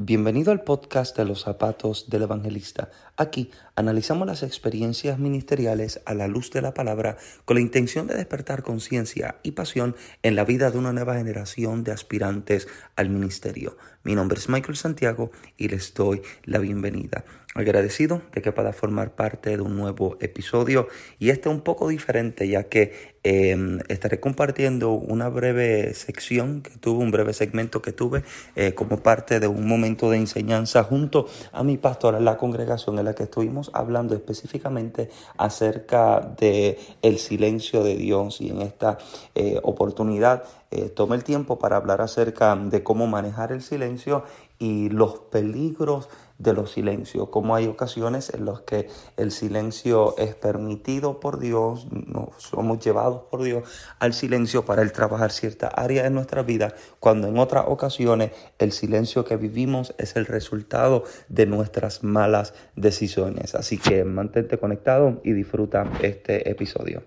Bienvenido al podcast de los zapatos del evangelista. Aquí analizamos las experiencias ministeriales a la luz de la palabra con la intención de despertar conciencia y pasión en la vida de una nueva generación de aspirantes al ministerio. Mi nombre es Michael Santiago y les doy la bienvenida. Agradecido de que pueda formar parte de un nuevo episodio y este un poco diferente ya que em, estaré compartiendo una breve sección que tuve, un breve segmento que tuve eh, como parte de un momento de enseñanza junto a mi pastor en la congregación en la que estuvimos hablando específicamente acerca de silencio de Dios. Y en esta eh, oportunidad eh, tomé el tiempo para hablar acerca de cómo manejar el silencio y los peligros de los silencios, como hay ocasiones en las que el silencio es permitido por Dios, no somos llevados por Dios al silencio para el trabajar cierta área de nuestra vida, cuando en otras ocasiones el silencio que vivimos es el resultado de nuestras malas decisiones. Así que mantente conectado y disfruta este episodio.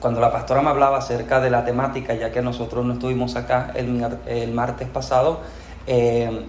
Cuando la pastora me hablaba acerca de la temática, ya que nosotros no estuvimos acá el, el martes pasado, eh,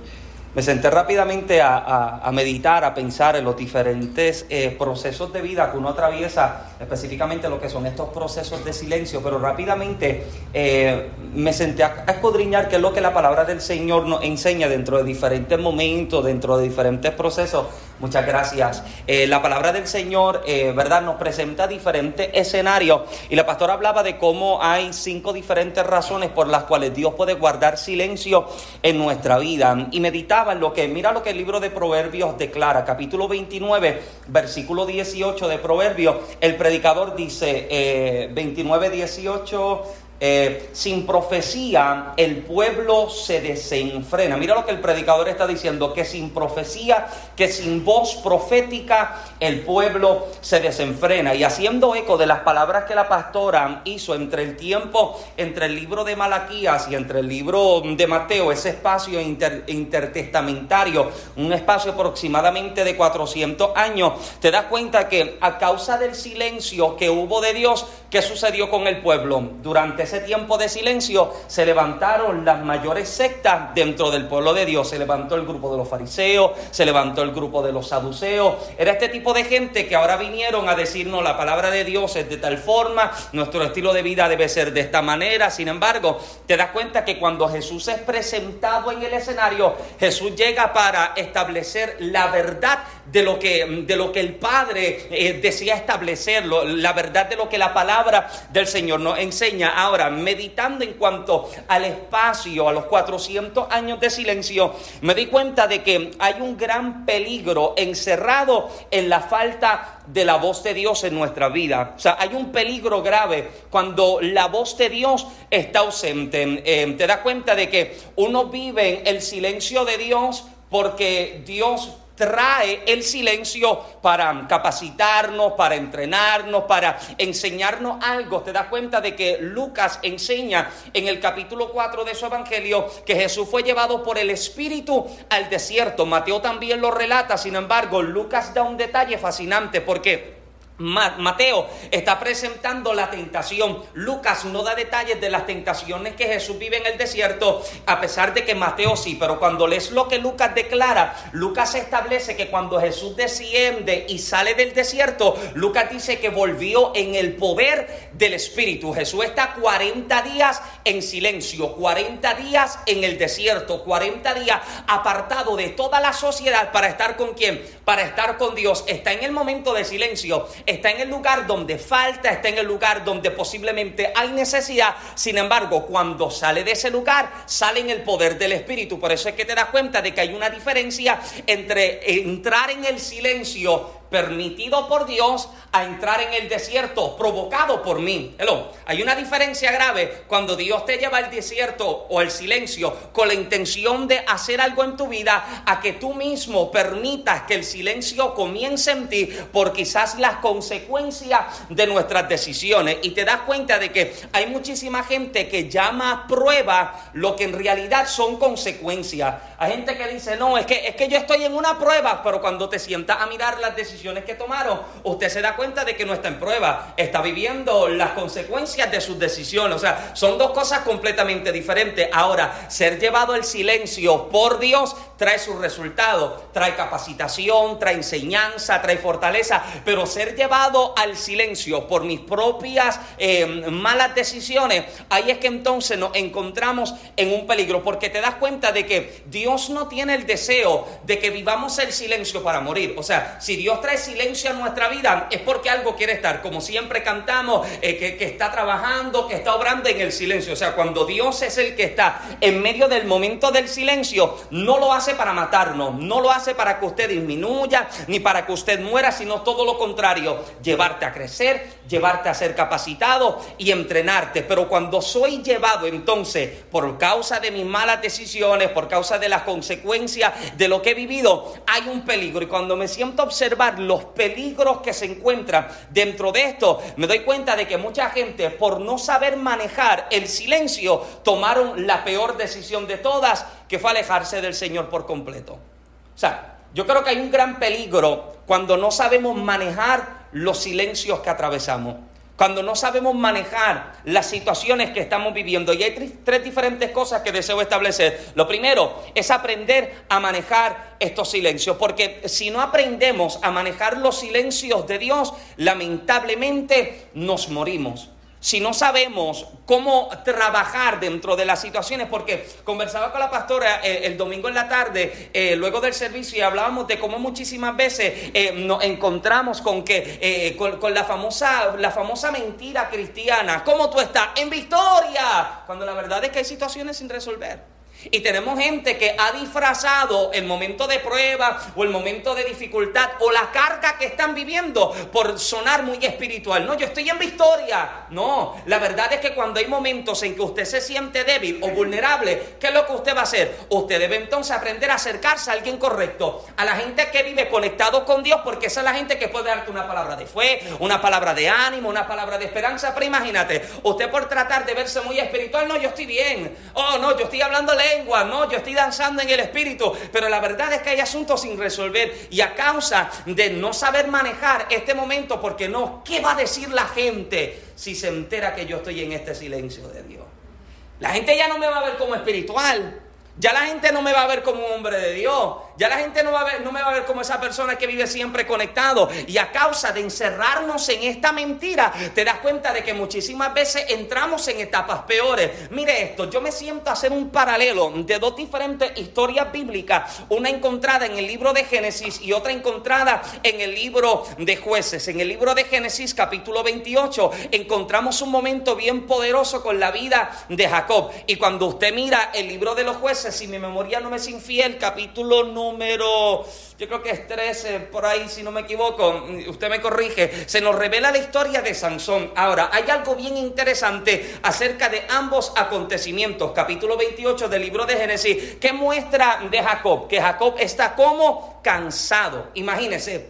me senté rápidamente a, meditar, a pensar en los diferentes eh, procesos de vida que uno atraviesa, específicamente lo que son estos procesos de silencio, pero rápidamente eh, me senté a, escudriñar qué es lo que la palabra del Señor nos enseña dentro de diferentes momentos, dentro de diferentes procesos. Muchas gracias. Eh, la palabra del Señor, ¿verdad?, nos presenta diferentes escenarios y la pastora hablaba de cómo hay cinco diferentes razones por las cuales Dios puede guardar silencio en nuestra vida y meditar lo que, mira lo que el libro de Proverbios declara, capítulo 29, versículo 18 de Proverbios, el predicador dice, eh, 29, 18, eh, sin profecía el pueblo se desenfrena. Mira lo que el predicador está diciendo, que sin profecía, que sin voz profética el pueblo se desenfrena. Y haciendo eco de las palabras que la pastora hizo entre el tiempo, entre el libro de Malaquías y entre el libro de Mateo, ese espacio intertestamentario, un espacio aproximadamente de 400 años, te das cuenta que a causa del silencio que hubo de Dios, ¿qué sucedió con el pueblo? Durante ese tiempo de silencio se levantaron las mayores sectas dentro del pueblo de Dios. Se levantó el grupo de los fariseos, se levantó el grupo de los saduceos. Era este tipo de gente que ahora vinieron a decirnos la palabra de Dios es de tal forma, nuestro estilo de vida debe ser de esta manera. Sin embargo, te das cuenta que cuando Jesús es presentado en el escenario, Jesús llega para establecer la verdad de lo que, de lo que el Padre eh, decía establecerlo, la verdad de lo que la palabra del Señor nos enseña. Ahora, meditando en cuanto al espacio, a los 400 años de silencio, me di cuenta de que hay un gran peligro encerrado en la falta de la voz de Dios en nuestra vida. O sea, hay un peligro grave cuando la voz de Dios está ausente. Eh, te das cuenta de que uno vive el silencio de Dios porque Dios trae el silencio para capacitarnos, para entrenarnos, para enseñarnos algo. Te das cuenta de que Lucas enseña en el capítulo 4 de su evangelio que Jesús fue llevado por el Espíritu al desierto. Mateo también lo relata, sin embargo, Lucas da un detalle fascinante porque Mateo está presentando la tentación. Lucas no da detalles de las tentaciones que Jesús vive en el desierto, a pesar de que Mateo sí, pero cuando lees lo que Lucas declara, Lucas establece que cuando Jesús desciende y sale del desierto, Lucas dice que volvió en el poder del Espíritu. Jesús está 40 días en silencio, 40 días en el desierto, 40 días apartado de toda la sociedad para estar con quién, para estar con Dios. Está en el momento de silencio está en el lugar donde falta, está en el lugar donde posiblemente hay necesidad. Sin embargo, cuando sale de ese lugar, sale en el poder del Espíritu. Por eso es que te das cuenta de que hay una diferencia entre entrar en el silencio permitido por Dios a entrar en el desierto provocado por mí. Hello. Hay una diferencia grave cuando Dios te lleva al desierto o al silencio con la intención de hacer algo en tu vida a que tú mismo permitas que el silencio comience en ti por quizás las consecuencias de nuestras decisiones y te das cuenta de que hay muchísima gente que llama prueba lo que en realidad son consecuencias. Hay gente que dice, "No, es que es que yo estoy en una prueba", pero cuando te sientas a mirar las decisiones decisiones que tomaron, usted se da cuenta de que no está en prueba, está viviendo las consecuencias de sus decisiones. O sea, son dos cosas completamente diferentes. Ahora, ser llevado al silencio por Dios trae sus resultados, trae capacitación, trae enseñanza, trae fortaleza, pero ser llevado al silencio por mis propias eh, malas decisiones, ahí es que entonces nos encontramos en un peligro, porque te das cuenta de que Dios no tiene el deseo de que vivamos el silencio para morir. O sea, si Dios trae silencio a nuestra vida, es porque algo quiere estar, como siempre cantamos, eh, que, está trabajando, que está obrando en el silencio. O sea, cuando Dios es el que está en medio del momento del silencio, no lo hace para matarnos, no lo hace para que usted disminuya, ni para que usted muera, sino todo lo contrario, llevarte a crecer, llevarte a ser capacitado y entrenarte. Pero cuando soy llevado entonces por causa de mis malas decisiones, por causa de las consecuencias de lo que he vivido, hay un peligro. Y cuando me siento observar los peligros que se encuentran dentro de esto, me doy cuenta de que mucha gente, por no saber manejar el silencio, tomaron la peor decisión de todas, que fue alejarse del Señor por completo. O sea, yo creo que hay un gran peligro cuando no sabemos manejar los silencios que atravesamos cuando no sabemos manejar las situaciones que estamos viviendo. Y hay tres diferentes cosas que deseo establecer. Lo primero es aprender a manejar estos silencios, porque si no aprendemos a manejar los silencios de Dios, lamentablemente nos morimos si no sabemos cómo trabajar dentro de las situaciones, porque conversaba con la pastora eh, el domingo en la tarde, eh, luego del servicio, y hablábamos de cómo muchísimas veces eh, nos encontramos con que, con, con, la, famosa, la famosa mentira cristiana, ¿cómo tú estás? En victoria, cuando la verdad es que hay situaciones sin resolver. Y tenemos gente que ha disfrazado el momento de prueba o el momento de dificultad o la carga que están viviendo por sonar muy espiritual. No, yo estoy en victoria. No, la verdad es que cuando hay momentos en que usted se siente débil o vulnerable, ¿qué es lo que usted va a hacer? Usted debe entonces aprender a acercarse a alguien correcto, a la gente que vive conectado con Dios, porque esa es la gente que puede darte una palabra de fe, una palabra de ánimo, una palabra de esperanza. Pero imagínate, usted por tratar de verse muy espiritual, no, yo estoy bien. Oh, no, yo estoy no, yo estoy danzando en el espíritu, pero la verdad es que hay asuntos sin resolver y a causa de no saber manejar este momento, porque no, ¿qué va a decir la gente si se entera que yo estoy en este silencio de Dios? La gente ya no me va a ver como espiritual. Ya la gente no me va a ver como un hombre de Dios. Ya la gente no, va a ver, no me va a ver como esa persona que vive siempre conectado. Y a causa de encerrarnos en esta mentira, te das cuenta de que muchísimas veces entramos en etapas peores. Mire esto, yo me siento a hacer un paralelo de dos diferentes historias bíblicas. Una encontrada en el libro de Génesis y otra encontrada en el libro de jueces. En el libro de Génesis capítulo 28 encontramos un momento bien poderoso con la vida de Jacob. Y cuando usted mira el libro de los jueces, si mi memoria no me es infiel, capítulo número, yo creo que es 13, por ahí si no me equivoco, usted me corrige, se nos revela la historia de Sansón. Ahora, hay algo bien interesante acerca de ambos acontecimientos, capítulo 28 del libro de Génesis, que muestra de Jacob, que Jacob está como cansado. Imagínese,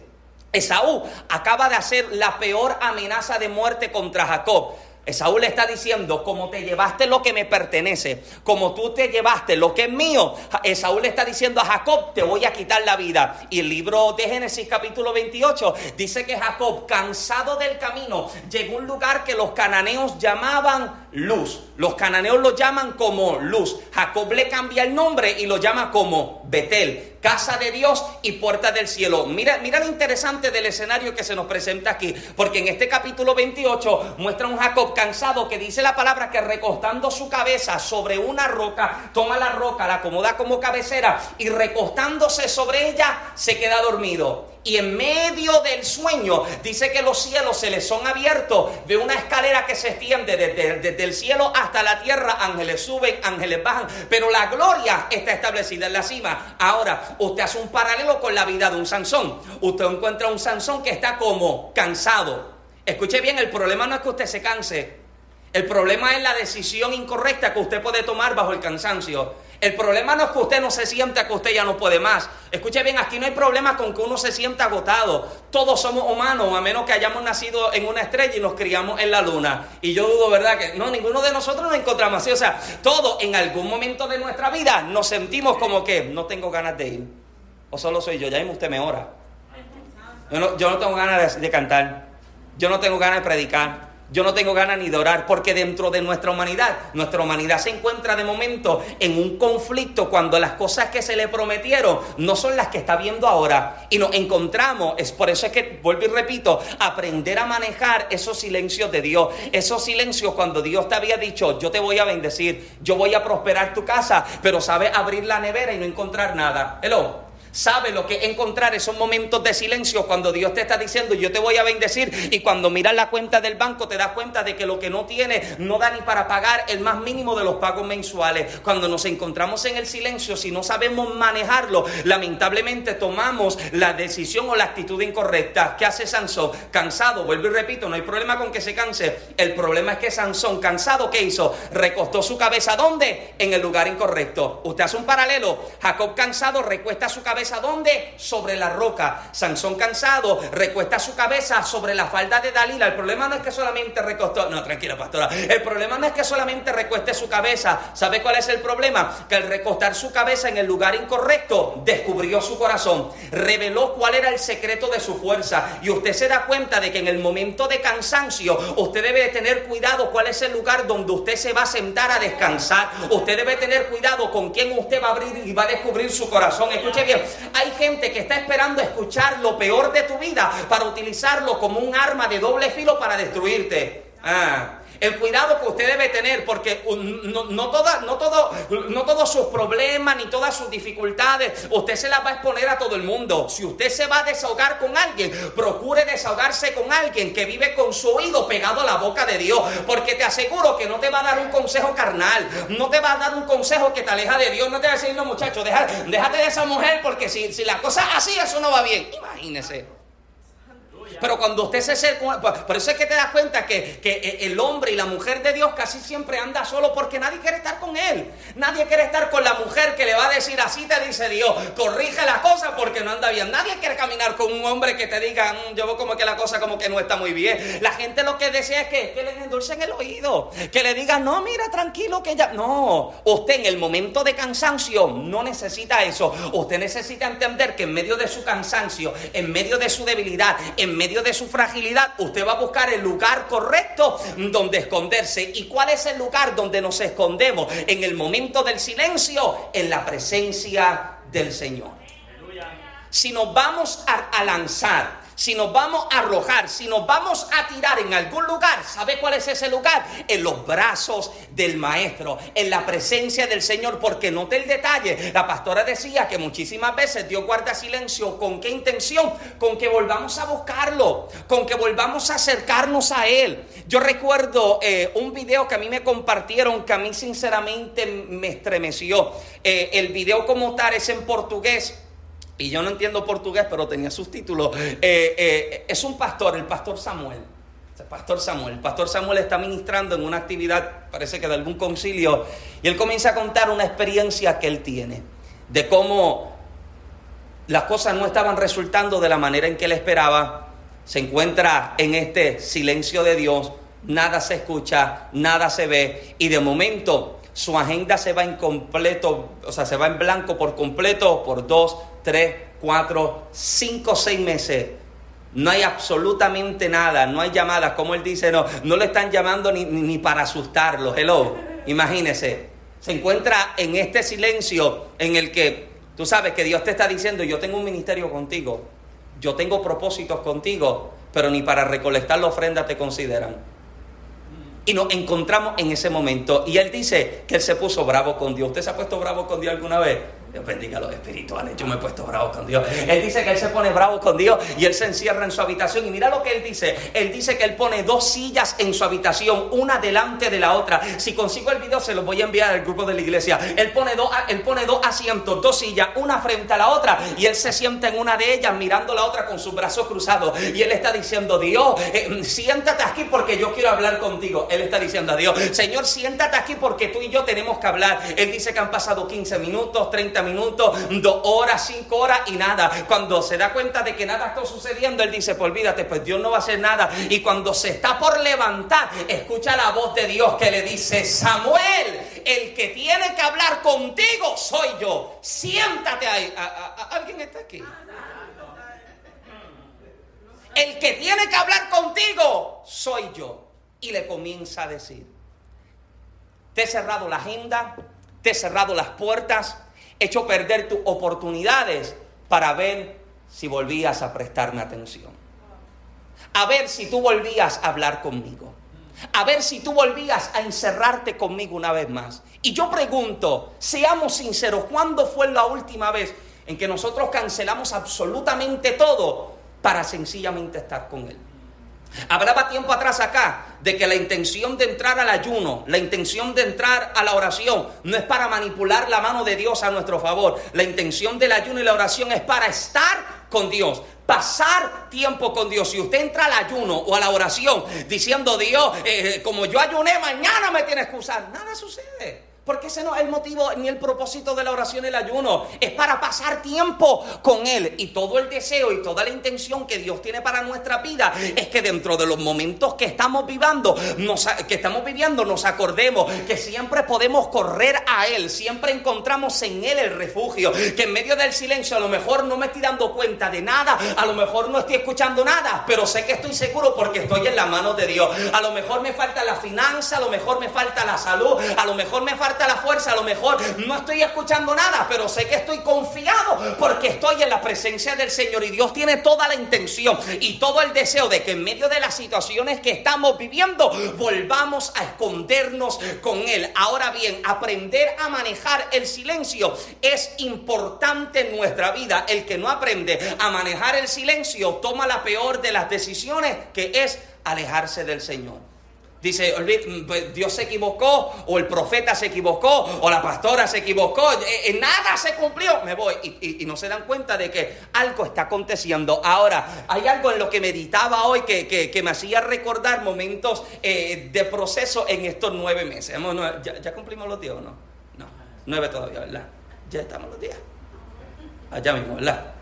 Esaú acaba de hacer la peor amenaza de muerte contra Jacob. Esaú le está diciendo, como te llevaste lo que me pertenece, como tú te llevaste lo que es mío, Esaú le está diciendo a Jacob, te voy a quitar la vida. Y el libro de Génesis capítulo 28 dice que Jacob, cansado del camino, llegó a un lugar que los cananeos llamaban luz. Los cananeos lo llaman como luz. Jacob le cambia el nombre y lo llama como Betel casa de Dios y puerta del cielo. Mira, mira lo interesante del escenario que se nos presenta aquí, porque en este capítulo 28 muestra un Jacob cansado que dice la palabra que recostando su cabeza sobre una roca, toma la roca, la acomoda como cabecera y recostándose sobre ella se queda dormido. Y en medio del sueño dice que los cielos se les son abiertos, ve una escalera que se extiende desde, desde, el cielo hasta la tierra, ángeles suben, ángeles bajan, pero la gloria está establecida en la cima. Ahora, usted hace un paralelo con la vida de un Sansón. Usted encuentra un Sansón que está como cansado. Escuche bien, el problema no es que usted se canse, el problema es la decisión incorrecta que usted puede tomar bajo el cansancio. El problema no es que usted no se sienta que usted ya no puede más. Escuche bien, aquí no hay problema con que uno se sienta agotado. Todos somos humanos, a menos que hayamos nacido en una estrella y nos criamos en la luna. Y yo dudo, ¿verdad? Que no, ninguno de nosotros nos encontramos así. O sea, todos en algún momento de nuestra vida nos sentimos como que no tengo ganas de ir. O solo soy yo, ya mismo usted me ora. Yo no, yo no tengo ganas de, de cantar. Yo no tengo ganas de predicar. Yo no tengo ganas ni de orar porque dentro de nuestra humanidad, nuestra humanidad se encuentra de momento en un conflicto cuando las cosas que se le prometieron no son las que está viendo ahora. Y nos encontramos, es por eso es que, vuelvo y repito, aprender a manejar esos silencios de Dios. Esos silencios cuando Dios te había dicho, yo te voy a bendecir, yo voy a prosperar tu casa, pero sabes abrir la nevera y no encontrar nada. Hello sabe lo que encontrar esos momentos de silencio cuando Dios te está diciendo yo te voy a bendecir y cuando miras la cuenta del banco te das cuenta de que lo que no tiene no da ni para pagar el más mínimo de los pagos mensuales. Cuando nos encontramos en el silencio, si no sabemos manejarlo, lamentablemente tomamos la decisión o la actitud incorrecta. ¿Qué hace Sansón? Cansado, vuelvo y repito, no hay problema con que se canse. El problema es que Sansón, cansado, ¿qué hizo? Recostó su cabeza ¿dónde? En el lugar incorrecto. Usted hace un paralelo. Jacob cansado recuesta su cabeza cabeza dónde? Sobre la roca. Sansón cansado recuesta su cabeza sobre la falda de Dalila. El problema no es que solamente recostó, no, tranquila pastora. El problema no es que solamente recueste su cabeza. ¿Sabe cuál es el problema? Que al recostar su cabeza en el lugar incorrecto, descubrió su corazón, reveló cuál era el secreto de su fuerza. Y usted se da cuenta de que en el momento de cansancio, usted debe tener cuidado cuál es el lugar donde usted se va a sentar a descansar. Usted debe tener cuidado con quién usted va a abrir y va a descubrir su corazón. Escuche bien, hay gente que está esperando escuchar lo peor de tu vida para utilizarlo como un arma de doble filo para destruirte. Ah. El cuidado que usted debe tener, porque no, no, todo, no todos sus problemas ni todas sus dificultades, usted se las va a exponer a todo el mundo. Si usted se va a desahogar con alguien, procure desahogarse con alguien que vive con su oído pegado a la boca de Dios, porque te aseguro que no te va a dar un consejo carnal, no te va a dar un consejo que te aleja de Dios, no te va a decir, no muchacho, déjate de esa mujer, porque si, si la cosa así, eso no va bien. Imagínese. Pero cuando usted se acerca, por eso es que te das cuenta que, que, el hombre y la mujer de Dios casi siempre anda solo porque nadie quiere estar con él. Nadie quiere estar con la mujer que le va a decir así te dice Dios, corrige la cosa porque no anda bien. Nadie quiere caminar con un hombre que te diga, mm, yo veo como que la cosa como que no está muy bien. La gente lo que desea es que, que le endulcen el oído, que le digan, no, mira, tranquilo que ya. No, usted en el momento de cansancio no necesita eso. Usted necesita entender que en medio de su cansancio, en medio de su debilidad, en medio de su fragilidad, usted va a buscar el lugar correcto donde esconderse. ¿Y cuál es el lugar donde nos escondemos? En el momento del silencio, en la presencia del Señor. Si nos vamos a lanzar si nos vamos a arrojar, si nos vamos a tirar en algún lugar, ¿sabe cuál es ese lugar? En los brazos del Maestro, en la presencia del Señor, porque note el detalle. La pastora decía que muchísimas veces Dios guarda silencio. ¿Con qué intención? Con que volvamos a buscarlo, con que volvamos a acercarnos a Él. Yo recuerdo eh, un video que a mí me compartieron que a mí sinceramente me estremeció. Eh, el video como tal es en portugués y yo no entiendo portugués, pero tenía sus títulos. Eh, eh, es un pastor, el pastor Samuel. El pastor Samuel. El pastor Samuel está ministrando en una actividad, parece que de algún concilio, y él comienza a contar una experiencia que él tiene, de cómo las cosas no estaban resultando de la manera en que él esperaba. Se encuentra en este silencio de Dios, nada se escucha, nada se ve, y de momento su agenda se va en completo, o sea, se va en blanco por completo por dos, tres, cuatro, cinco, seis meses. No hay absolutamente nada, no hay llamadas, como él dice, no, no le están llamando ni, ni para asustarlo. Hello, imagínese. Se encuentra en este silencio en el que tú sabes que Dios te está diciendo, yo tengo un ministerio contigo, yo tengo propósitos contigo, pero ni para recolectar la ofrenda te consideran. Y nos encontramos en ese momento. Y él dice que él se puso bravo con Dios. ¿Usted se ha puesto bravo con Dios alguna vez? Dios bendiga los espirituales. Yo me he puesto bravo con Dios. Él dice que él se pone bravo con Dios y él se encierra en su habitación. Y mira lo que él dice. Él dice que él pone dos sillas en su habitación, una delante de la otra. Si consigo el video, se lo voy a enviar al grupo de la iglesia. Él pone dos, él pone dos asientos, dos sillas, una frente a la otra. Y él se sienta en una de ellas mirando la otra con sus brazos cruzados. Y él está diciendo, Dios, eh, siéntate aquí porque yo quiero hablar contigo. Él está diciendo a Dios, Señor, siéntate aquí porque tú y yo tenemos que hablar. Él dice que han pasado 15 minutos, 30 minutos, dos horas, cinco horas y nada. Cuando se da cuenta de que nada está sucediendo, él dice, pues olvídate, pues Dios no va a hacer nada. Y cuando se está por levantar, escucha la voz de Dios que le dice, Samuel, el que tiene que hablar contigo soy yo. Siéntate ahí. ¿Alguien está aquí? El que tiene que hablar contigo soy yo. Y le comienza a decir, te he cerrado la agenda, te he cerrado las puertas, hecho perder tus oportunidades para ver si volvías a prestarme atención. A ver si tú volvías a hablar conmigo. A ver si tú volvías a encerrarte conmigo una vez más. Y yo pregunto, seamos sinceros, ¿cuándo fue la última vez en que nosotros cancelamos absolutamente todo para sencillamente estar con Él? Hablaba tiempo atrás acá de que la intención de entrar al ayuno, la intención de entrar a la oración, no es para manipular la mano de Dios a nuestro favor. La intención del ayuno y la oración es para estar con Dios, pasar tiempo con Dios. Si usted entra al ayuno o a la oración diciendo, Dios, eh, como yo ayuné, mañana me tienes que usar, nada sucede. Porque ese no es el motivo ni el propósito de la oración y el ayuno. Es para pasar tiempo con Él. Y todo el deseo y toda la intención que Dios tiene para nuestra vida es que dentro de los momentos que estamos viviendo, nos, que estamos viviendo, nos acordemos que siempre podemos correr a Él. Siempre encontramos en Él el refugio. Que en medio del silencio a lo mejor no me estoy dando cuenta de nada. A lo mejor no estoy escuchando nada. Pero sé que estoy seguro porque estoy en la mano de Dios. A lo mejor me falta la finanza. A lo mejor me falta la salud. A lo mejor me falta la fuerza, a lo mejor no estoy escuchando nada, pero sé que estoy confiado porque estoy en la presencia del Señor y Dios tiene toda la intención y todo el deseo de que en medio de las situaciones que estamos viviendo volvamos a escondernos con Él. Ahora bien, aprender a manejar el silencio es importante en nuestra vida. El que no aprende a manejar el silencio toma la peor de las decisiones que es alejarse del Señor. Dice, mm, pues, Dios se equivocó, o el profeta se equivocó, o la pastora se equivocó, eh, eh, nada se cumplió, me voy. Y, no se dan cuenta de que algo está aconteciendo. Ahora, hay algo en lo que meditaba hoy que, me hacía recordar momentos eh, de proceso en estos nueve meses. ¿Ya, cumplimos los días o no? No, nueve todavía, ¿verdad? Ya estamos los días. Allá mismo, ¿verdad?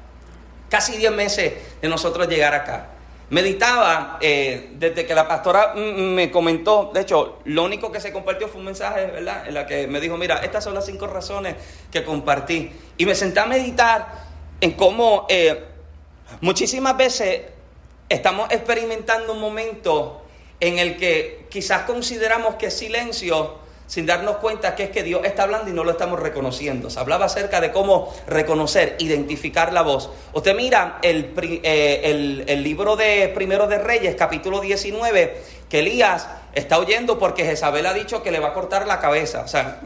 Casi diez meses de nosotros llegar acá. Meditaba eh, desde que la pastora me comentó, de hecho, lo único que se compartió fue un mensaje, ¿verdad? En la que me dijo, mira, estas son las cinco razones que compartí. Y me senté a meditar en cómo eh, muchísimas veces estamos experimentando un momento en el que quizás consideramos que silencio sin darnos cuenta que es que Dios está hablando y no lo estamos reconociendo. Se hablaba acerca de cómo reconocer, identificar la voz. Usted mira el, eh, el, libro de Primero de Reyes, capítulo 19, que Elías está oyendo porque Jezabel ha dicho que le va a cortar la cabeza. O sea,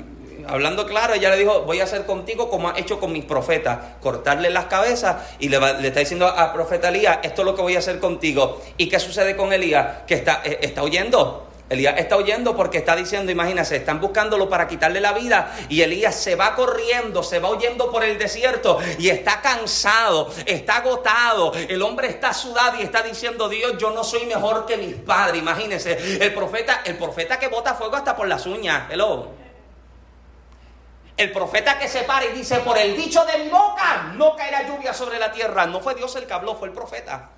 hablando claro, ella le dijo, voy a hacer contigo como ha hecho con mis profetas, cortarle las cabezas y le, le está diciendo al profeta Elías, esto es lo que voy a hacer contigo. ¿Y qué sucede con Elías? Que está, eh, está oyendo. Elías está huyendo porque está diciendo, imagínense, están buscándolo para quitarle la vida y Elías se va corriendo, se va huyendo por el desierto y está cansado, está agotado, el hombre está sudado y está diciendo, Dios, yo no soy mejor que mis padres, imagínense, el profeta, el profeta que bota fuego hasta por las uñas, hello. El profeta que se para y dice, por el dicho de mi boca no caerá lluvia sobre la tierra. No fue Dios el que habló, fue el profeta.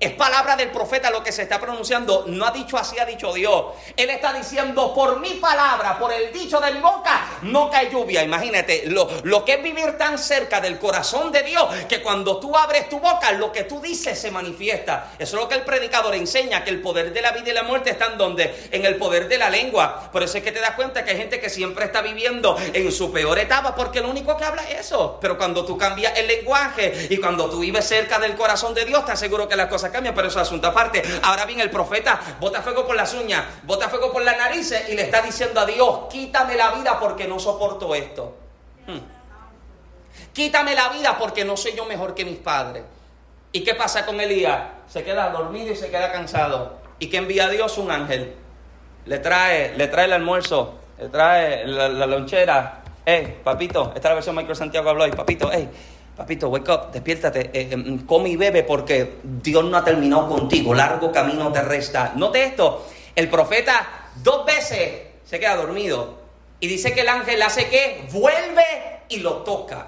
Es palabra del profeta lo que se está pronunciando. No ha dicho así, ha dicho Dios. Él está diciendo, por mi palabra, por el dicho de mi boca, no cae lluvia. Imagínate lo, lo que es vivir tan cerca del corazón de Dios, que cuando tú abres tu boca, lo que tú dices se manifiesta. Eso es lo que el predicador enseña, que el poder de la vida y la muerte está en donde? En el poder de la lengua. Por eso es que te das cuenta que hay gente que siempre está viviendo en su peor etapa, porque lo único que habla es eso. Pero cuando tú cambias el lenguaje y cuando tú vives cerca del corazón de Dios, te aseguro que las cosas cambia, pero eso es asunto aparte. Ahora bien, el profeta bota fuego por las uñas, bota fuego por las narices y le está diciendo a Dios, quítame la vida porque no soporto esto. Hmm. Quítame la vida porque no soy yo mejor que mis padres. ¿Y qué pasa con Elías? Se queda dormido y se queda cansado. ¿Y que envía a Dios? Un ángel. Le trae, le trae el almuerzo, le trae la, lonchera. Hey, papito, esta es la versión Michael Santiago habló ahí. Papito, hey, Papito, wake up, despiértate, eh, em, come y bebe porque Dios no ha terminado contigo, largo camino te resta. Note esto, el profeta dos veces se queda dormido y dice que el ángel hace que vuelve y lo toca.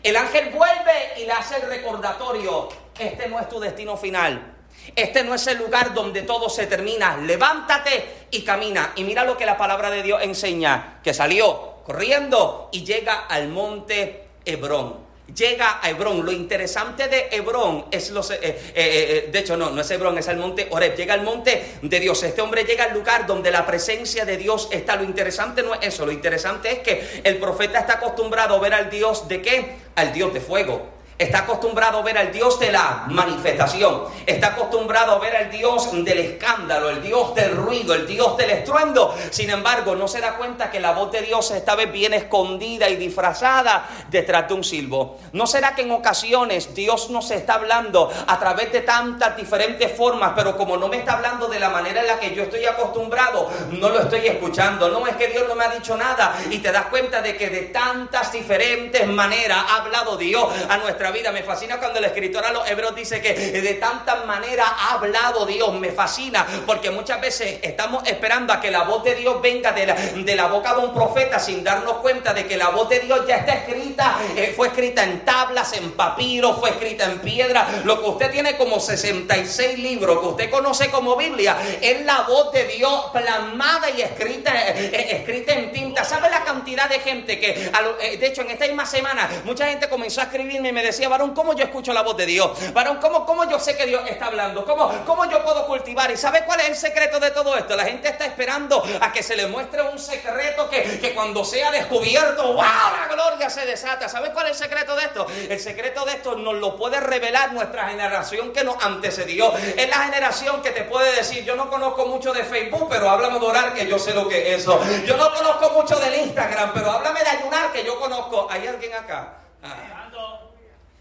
El ángel vuelve y le hace el recordatorio, este no es tu destino final. Este no es el lugar donde todo se termina. Levántate y camina. Y mira lo que la palabra de Dios enseña, que salió corriendo y llega al monte Hebrón. Llega a Hebrón. Lo interesante de Hebrón es los... Eh, eh, eh, de hecho, no, no es Hebrón, es el monte Oreb. Llega al monte de Dios. Este hombre llega al lugar donde la presencia de Dios está. Lo interesante no es eso. Lo interesante es que el profeta está acostumbrado a ver al Dios de qué? Al Dios de fuego. Está acostumbrado a ver al Dios de la manifestación. Está acostumbrado a ver al Dios del escándalo, el Dios del ruido, el Dios del estruendo. Sin embargo, no se da cuenta que la voz de Dios esta vez viene escondida y disfrazada detrás de un silbo. ¿No será que en ocasiones Dios nos está hablando a través de tantas diferentes formas, pero como no me está hablando de la manera en la que yo estoy acostumbrado, no lo estoy escuchando? No es que Dios no me ha dicho nada y te das cuenta de que de tantas diferentes maneras ha hablado Dios a nuestra vida. Me fascina cuando el escritor a los hebreos dice que de tantas maneras ha hablado Dios. Me fascina porque muchas veces estamos esperando a que la voz de Dios venga de la, de la boca de un profeta sin darnos cuenta de que la voz de Dios ya está escrita. Eh, fue escrita en tablas, en papiro, fue escrita en piedra. Lo que usted tiene como 66 libros que usted conoce como Biblia es la voz de Dios plasmada y escrita, eh, eh, escrita en tinta. ¿Sabe la cantidad de gente que, de hecho, en esta misma semana, mucha gente comenzó a escribirme y me decía, decía, varón, ¿cómo yo escucho la voz de Dios? Varón, ¿cómo, cómo yo sé que Dios está hablando? ¿Cómo, ¿Cómo yo puedo cultivar? ¿Y sabe cuál es el secreto de todo esto? La gente está esperando a que se le muestre un secreto que, que cuando sea descubierto, ¡wow! La gloria se desata. ¿Sabe cuál es el secreto de esto? El secreto de esto nos lo puede revelar nuestra generación que nos antecedió. Es la generación que te puede decir, yo no conozco mucho de Facebook, pero háblame de orar que yo sé lo que es eso. Yo no conozco mucho del Instagram, pero háblame de ayunar que yo conozco. ¿Hay alguien acá?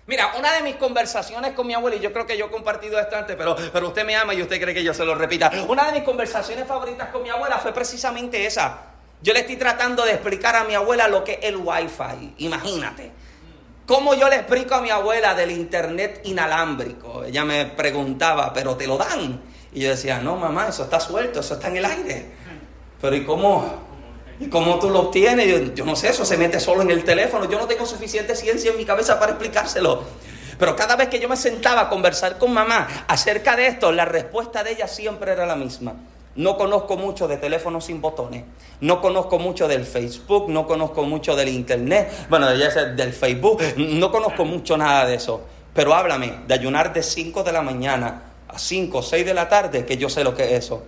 Mira, una de mis conversaciones con mi abuela, y yo creo que yo he compartido esto antes, pero, pero usted me ama y usted cree que yo se lo repita. Una de mis conversaciones favoritas con mi abuela fue precisamente esa. Yo le estoy tratando de explicar a mi abuela lo que es el wifi. Imagínate. ¿Cómo yo le explico a mi abuela del internet inalámbrico? Ella me preguntaba, ¿pero te lo dan? Y yo decía, no, mamá, eso está suelto, eso está en el aire. Pero ¿y cómo? ¿Y cómo tú lo obtienes? Yo, no sé, eso se mete solo en el teléfono. Yo no tengo suficiente ciencia en mi cabeza para explicárselo. Pero cada vez que yo me sentaba a conversar con mamá acerca de esto, la respuesta de ella siempre era la misma. No conozco mucho de teléfonos sin botones, no conozco mucho del Facebook, no conozco mucho del Internet, bueno, del Facebook, no conozco mucho nada de eso. Pero háblame de ayunar de 5 de la mañana a 5 o 6 de la tarde, que yo sé lo que es eso.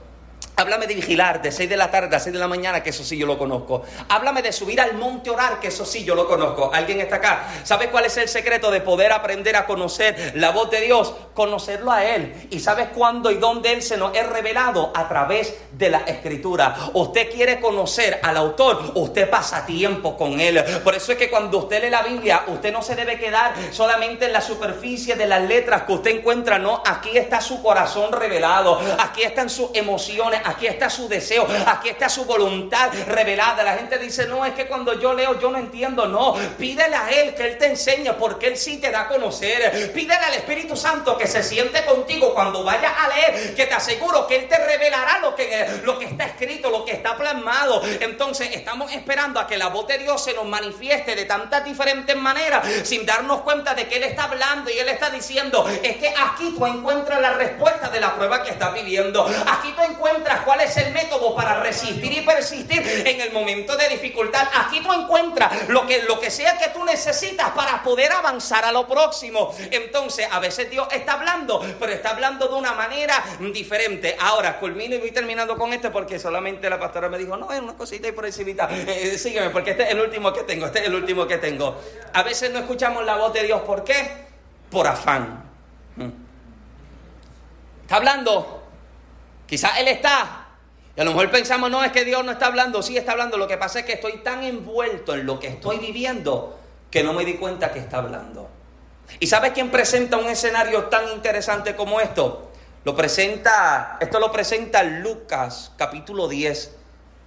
Háblame de vigilar de 6 de la tarde a 6 de la mañana, que eso sí yo lo conozco. Háblame de subir al monte orar, que eso sí yo lo conozco. ¿Alguien está acá? ¿Sabes cuál es el secreto de poder aprender a conocer la voz de Dios? Conocerlo a Él. ¿Y sabes cuándo y dónde Él se nos es revelado? A través de la escritura. Usted quiere conocer al autor, usted pasa tiempo con Él. Por eso es que cuando usted lee la Biblia, usted no se debe quedar solamente en la superficie de las letras que usted encuentra. No, aquí está su corazón revelado. Aquí están sus emociones aquí está su deseo, aquí está su voluntad revelada. La gente dice, no, es que cuando yo leo yo no entiendo. No, pídele a Él que Él te enseñe porque Él sí te da a conocer. Pídele al Espíritu Santo que se siente contigo cuando vayas a leer, que te aseguro que Él te revelará lo que, lo que está escrito, lo que está plasmado. Entonces estamos esperando a que la voz de Dios se nos manifieste de tantas diferentes maneras sin darnos cuenta de que Él está hablando y Él está diciendo, es que aquí tú encuentras la respuesta de la prueba que estás viviendo. Aquí tú encuentras cuál es el método para resistir y persistir en el momento de dificultad. Aquí tú encuentras lo que, lo que sea que tú necesitas para poder avanzar a lo próximo. Entonces, a veces Dios está hablando, pero está hablando de una manera diferente. Ahora, culmino y voy terminando con esto porque solamente la pastora me dijo, no, es una cosita y por encimita. Eh, sígueme, porque este es el último que tengo, este es el último que tengo. A veces no escuchamos la voz de Dios, ¿por qué? Por afán. Hmm. Está hablando Quizás Él está. Y a lo mejor pensamos, no, es que Dios no está hablando. Sí está hablando. Lo que pasa es que estoy tan envuelto en lo que estoy viviendo que no me di cuenta que está hablando. ¿Y sabes quién presenta un escenario tan interesante como esto? Lo presenta, esto lo presenta Lucas capítulo 10.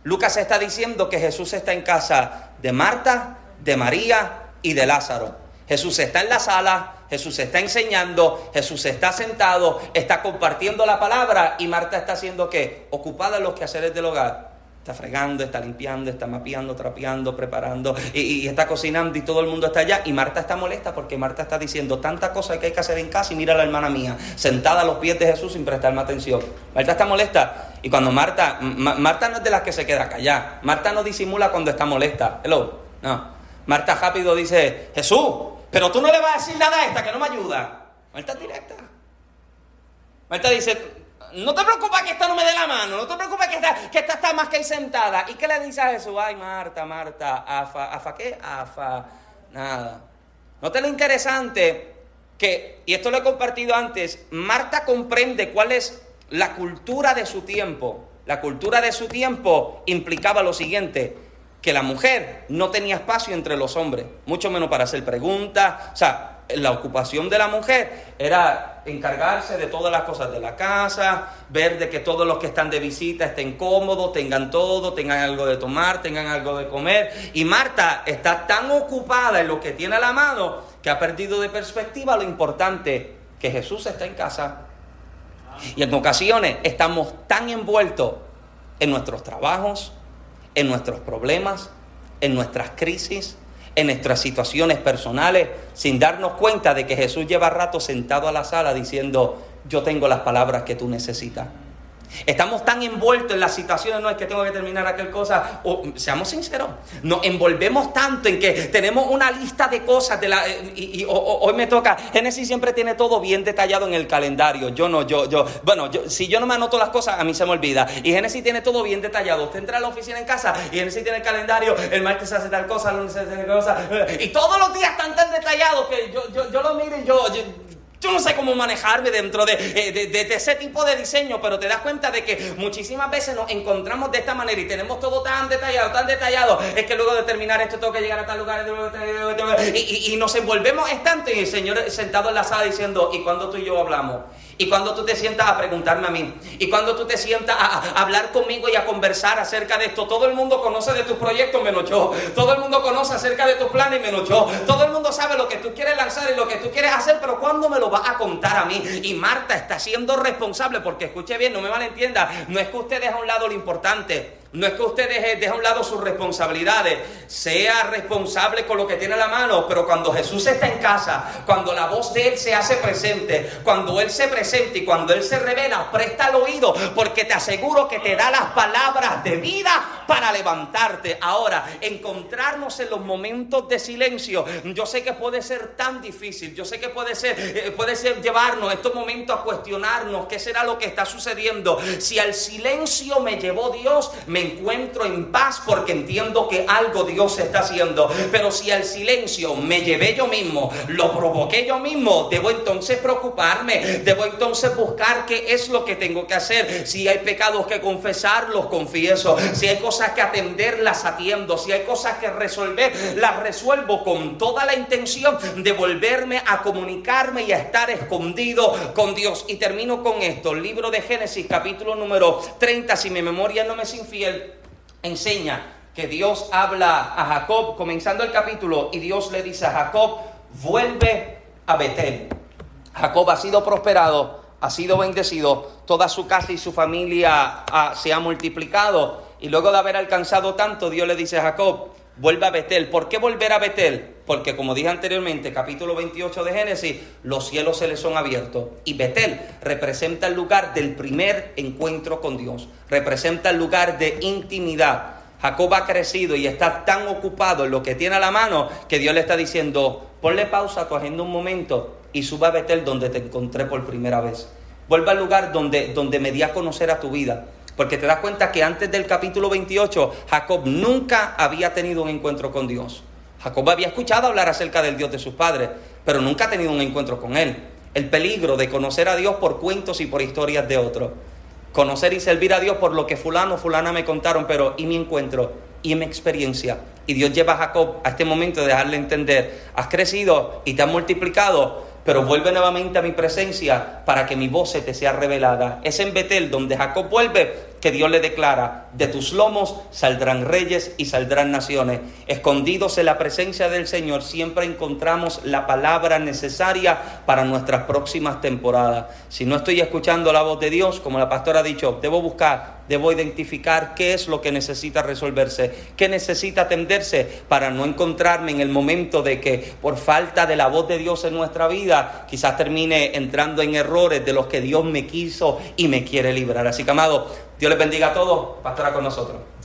Lucas está diciendo que Jesús está en casa de Marta, de María y de Lázaro. Jesús está en la sala, Jesús está enseñando, Jesús está sentado, está compartiendo la palabra y Marta está haciendo qué? Ocupada en los quehaceres del hogar. Está fregando, está limpiando, está mapeando, trapeando, preparando y, está cocinando y todo el mundo está allá. Y Marta está molesta porque Marta está diciendo tantas cosas que hay que hacer en casa y mira a la hermana mía, sentada a los pies de Jesús sin prestarme atención. Marta está molesta. Y cuando Marta, Marta no es de las que se queda callada. Marta no disimula cuando está molesta. Hello. No. Marta rápido dice, Jesús, pero tú no le vas a decir nada a esta que no me ayuda. Marta directa. Marta dice, no te preocupes que esta no me dé la mano, no te preocupes que esta, que esta está más que ahí sentada. ¿Y qué le dice a Jesús? Ay, Marta, Marta, afa, afa qué? Afa, nada. ¿No te lo interesante que, y esto lo he compartido antes, Marta comprende cuál es la cultura de su tiempo. La cultura de su tiempo implicaba lo siguiente, que la mujer no tenía espacio entre los hombres, mucho menos para hacer preguntas. O sea, la ocupación de la mujer era encargarse de todas las cosas de la casa, ver de que todos los que están de visita estén cómodos, tengan todo, tengan algo de tomar, tengan algo de comer. Y Marta está tan ocupada en lo que tiene a la mano que ha perdido de perspectiva lo importante que Jesús está en casa y en ocasiones estamos tan envueltos en nuestros trabajos, en nuestros problemas, en nuestras crisis, en nuestras situaciones personales, sin darnos cuenta de que Jesús lleva rato sentado a la sala diciendo, yo tengo las palabras que tú necesitas. Estamos tan envueltos en las situaciones, no es que tengo que terminar aquel cosa, seamos sinceros, nos envolvemos tanto en que tenemos una lista de cosas, de la, eh, y, hoy me toca, Génesis siempre tiene todo bien detallado en el calendario, yo no, yo, yo, bueno, si yo no me anoto las cosas, a mí se me olvida, y Génesis tiene todo bien detallado, usted entra a la oficina en casa, y Génesis tiene el calendario, el martes hace tal cosa, el lunes hace tal cosa, y todos los días están tan detallados que yo, yo, yo lo miro y yo no sé cómo manejarme dentro eh, de, de, ese tipo de diseño, pero te das cuenta de que muchísimas veces nos encontramos de esta manera y tenemos todo tan detallado, tan detallado. Es que luego de terminar esto tengo que llegar a tal lugar y, y, nos envolvemos tanto y el Señor sentado en la sala diciendo, ¿y cuando tú y yo hablamos? Y cuando tú te sientas a preguntarme a mí, y cuando tú te sientas a, hablar conmigo y a conversar acerca de esto, todo el mundo conoce de tus proyectos menos yo, todo el mundo conoce acerca de tus planes menos yo, todo el mundo sabe lo que tú quieres lanzar y lo que tú quieres hacer, pero ¿cuándo me lo vas a contar a mí? Y Marta está siendo responsable, porque escuche bien, no me malentienda, no es que usted deje a un lado lo importante, no es que usted deje, a un lado sus responsabilidades, sea responsable con lo que tiene a la mano, pero cuando Jesús está en casa, cuando la voz de Él se hace presente, cuando Él se presenta y cuando Él se revela, presta el oído, porque te aseguro que te da las palabras de vida para levantarte. Ahora, encontrarnos en los momentos de silencio, yo sé que puede ser tan difícil, yo sé que puede ser, eh, puede ser llevarnos estos momentos a cuestionarnos qué será lo que está sucediendo. Si al silencio me llevó Dios, me encuentro en paz porque entiendo que algo Dios está haciendo. Pero si al silencio me llevé yo mismo, lo provoqué yo mismo, debo entonces preocuparme, debo entonces buscar qué es lo que tengo que hacer. Si hay pecados que confesar, los confieso. Si hay cosas que atender, las atiendo. Si hay cosas que resolver, las resuelvo con toda la intención de volverme a comunicarme y a estar escondido con Dios. Y termino con esto, libro de Génesis capítulo número 30, si mi memoria no me es infiel enseña que Dios habla a Jacob, comenzando el capítulo, y Dios le dice a Jacob, vuelve a Betel. Jacob ha sido prosperado, ha sido bendecido, toda su casa y su familia ah, se ha multiplicado, y luego de haber alcanzado tanto, Dios le dice a Jacob, vuelve a Betel. ¿Por qué volver a Betel? Porque como dije anteriormente, capítulo 28 de Génesis, los cielos se les son abiertos. Y Betel representa el lugar del primer encuentro con Dios, representa el lugar de intimidad. Jacob ha crecido y está tan ocupado en lo que tiene a la mano que Dios le está diciendo, ponle pausa a tu agenda un momento y suba a Betel donde te encontré por primera vez. Vuelva al lugar donde, donde me di a conocer a tu vida. Porque te das cuenta que antes del capítulo 28, Jacob nunca había tenido un encuentro con Dios. Jacob había escuchado hablar acerca del Dios de sus padres, pero nunca ha tenido un encuentro con Él. El peligro de conocer a Dios por cuentos y por historias de otros. Conocer y servir a Dios por lo que fulano o fulana me contaron, pero ¿y mi encuentro? ¿Y mi experiencia? Y Dios lleva a Jacob a este momento de dejarle entender, has crecido y te has multiplicado, pero vuelve nuevamente a mi presencia para que mi voz se te sea revelada. Es en Betel donde Jacob vuelve que Dios le declara, de tus lomos saldrán reyes y saldrán naciones. Escondidos en la presencia del Señor siempre encontramos la palabra necesaria para nuestras próximas temporadas. Si no estoy escuchando la voz de Dios, como la pastora ha dicho, debo buscar, debo identificar qué es lo que necesita resolverse, qué necesita atenderse para no encontrarme en el momento de que por falta de la voz de Dios en nuestra vida, quizás termine entrando en errores de los que Dios me quiso y me quiere librar. Así que amado, Dios les bendiga a todos. Pastora con nosotros.